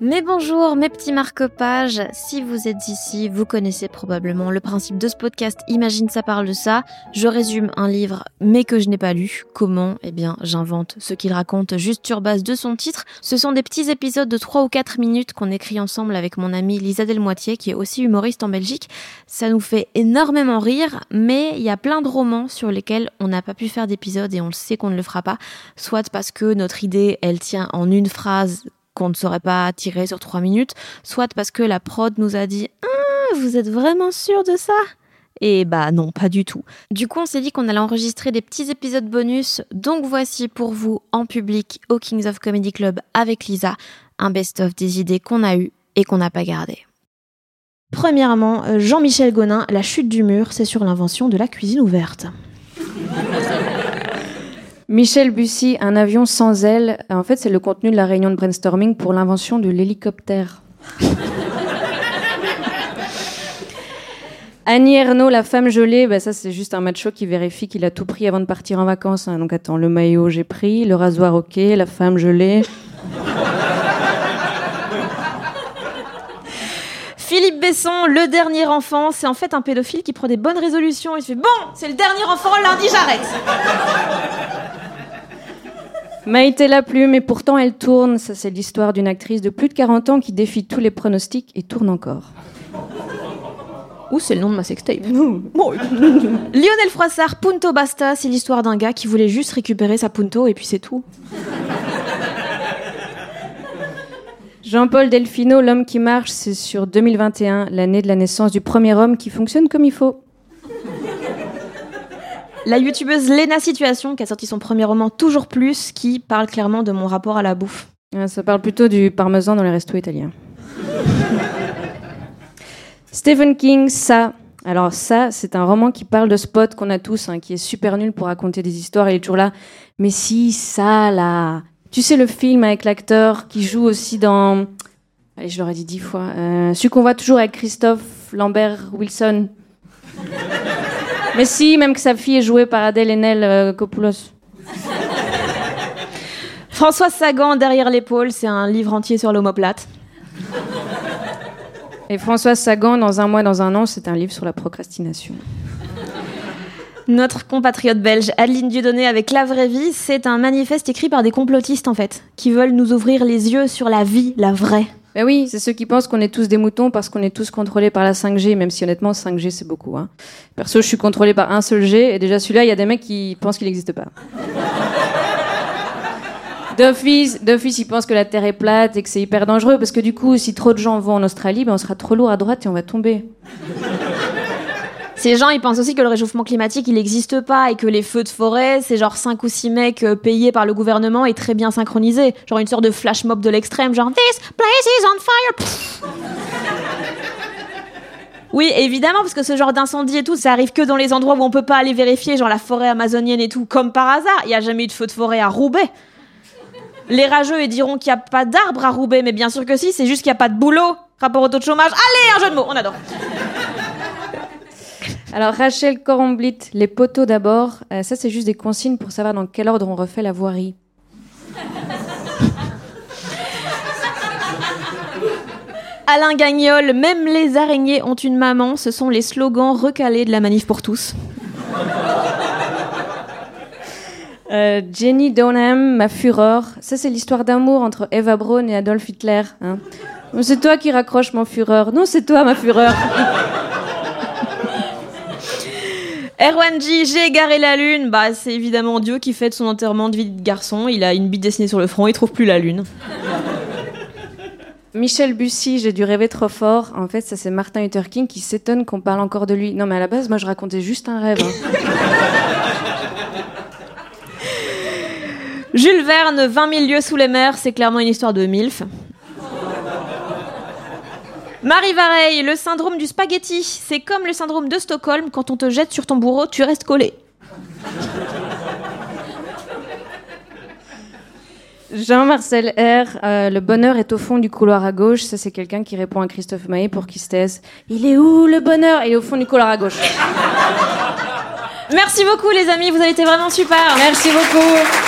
Mais bonjour mes petits marque-pages, si vous êtes ici, vous connaissez probablement le principe de ce podcast Imagine ça parle de ça. Je résume un livre mais que je n'ai pas lu. Comment? Eh bien j'invente ce qu'il raconte juste sur base de son titre. Ce sont des petits épisodes de 3 ou 4 minutes qu'on écrit ensemble avec mon amie Lisa Delmoitier qui est aussi humoriste en Belgique. Ça nous fait énormément rire mais il y a plein de romans sur lesquels on n'a pas pu faire d'épisodes et on le sait qu'on ne le fera pas. Soit parce que notre idée elle tient en une phrase qu'on ne saurait pas tirer sur trois minutes, soit parce que la prod nous a dit ah, Vous êtes vraiment sûr de ça? Et bah non, pas du tout. Du coup, on s'est dit qu'on allait enregistrer des petits épisodes bonus. Donc voici pour vous en public au Kings of Comedy Club avec Lisa un best-of des idées qu'on a eues et qu'on n'a pas gardées. Premièrement, euh, Jean-Michel Gonin, La chute du mur, c'est sur l'invention de la cuisine ouverte. Michel Bussy, un avion sans ailes. En fait, c'est le contenu de la réunion de brainstorming pour l'invention de l'hélicoptère. Annie Ernaux, la femme gelée, bah ça c'est juste un macho qui vérifie qu'il a tout pris avant de partir en vacances. hein. Donc attends, le maillot j'ai pris, le rasoir ok, la femme gelée. Philippe Besson, le dernier enfant, c'est en fait un pédophile qui prend des bonnes résolutions. Il se fait Bon, c'est le dernier enfant, lundi j'arrête. Maïté la plume, et pourtant elle tourne. Ça c'est l'histoire d'une actrice de plus de 40 ans qui défie tous les pronostics et tourne encore. Ou c'est le nom de ma sextape. Lionel Froissart, Punto Basta, c'est l'histoire d'un gars qui voulait juste récupérer sa Punto et puis c'est tout. Jean-Paul Delfino, L'homme qui marche, c'est sur 2021, l'année de la naissance du premier homme qui fonctionne comme il faut. La youtubeuse Lena Situation, qui a sorti son premier roman Toujours Plus, qui parle clairement de mon rapport à la bouffe. Ah, Ça parle plutôt du parmesan dans les restos italiens. Stephen King, ça. Alors ça, c'est un roman qui parle de ce pote qu'on a tous, hein, qui est super nul pour raconter des histoires. Il est toujours là. Mais si, ça, là. Tu sais le film avec l'acteur qui joue aussi dans... Allez, je l'aurais dit dix fois. Euh, celui qu'on voit toujours avec Christophe Lambert Wilson. Mais si, même que sa fille est jouée par Adèle Haenel euh, Copoulos. Françoise Sagan, Derrière l'épaule, c'est un livre entier sur l'homoplate. Et Françoise Sagan, dans un mois, dans un an, c'est un livre sur la procrastination. Notre compatriote belge Adeline Dieudonné avec La Vraie Vie, c'est un manifeste écrit par des complotistes en fait, qui veulent nous ouvrir les yeux sur la vie, la vraie. Ben oui, c'est ceux qui pensent qu'on est tous des moutons parce qu'on est tous contrôlés par la 5G, même si honnêtement 5G c'est beaucoup. Hein. Perso, je suis contrôlé par un seul G et déjà celui-là, il y a des mecs qui pensent qu'il n'existe pas. D'office, d'office, ils pensent que la Terre est plate et que c'est hyper dangereux parce que du coup, si trop de gens vont en Australie, ben on sera trop lourd à droite et on va tomber. Ces gens, ils pensent aussi que le réchauffement climatique, il n'existe pas et que les feux de forêt, c'est genre 5 ou 6 mecs euh, payés par le gouvernement et très bien synchronisés. Genre une sorte de flash mob de l'extrême, genre This place is on fire. Oui, évidemment, parce que ce genre d'incendie et tout, ça arrive que dans les endroits où on peut pas aller vérifier, genre la forêt amazonienne et tout, comme par hasard. Il y a jamais eu de feu de forêt à Roubaix. Les rageux, diront qu'il n'y a pas d'arbres à Roubaix, mais bien sûr que si, c'est juste qu'il n'y a pas de boulot. Rapport au taux de chômage. Allez, un jeu de mots, on adore. Alors Rachel Coramblit, les poteaux d'abord, euh, ça c'est juste des consignes pour savoir dans quel ordre on refait la voirie. Alain Gagnol, même les araignées ont une maman, ce sont les slogans recalés de la manif pour tous. Euh, Jenny Donham, ma fureur, ça c'est l'histoire d'amour entre Eva Braun et Adolf Hitler. hein. C'est toi qui raccroche mon fureur. Non, c'est toi ma fureur. Erwan J, j'ai égaré la lune. Bah, c'est évidemment Dieu qui fête son enterrement de vie de garçon. Il a une bite dessinée sur le front, il trouve plus la lune. Michel Bussy, j'ai dû rêver trop fort. En fait, ça c'est Martin Luther King qui s'étonne qu'on parle encore de lui. Non, mais à la base, moi je racontais juste un rêve. hein. Jules Verne, 20 000 lieues sous les mers, c'est clairement une histoire de MILF. Marie Vareille, le syndrome du spaghetti, c'est comme le syndrome de Stockholm, quand on te jette sur ton bourreau, tu restes collé. Jean-Marcel R, euh, le bonheur est au fond du couloir à gauche. Ça, c'est quelqu'un qui répond à Christophe Maé pour qu'il se taise. Il est où le bonheur? Il est au fond du couloir à gauche. Merci beaucoup les amis, vous avez été vraiment super. Merci beaucoup.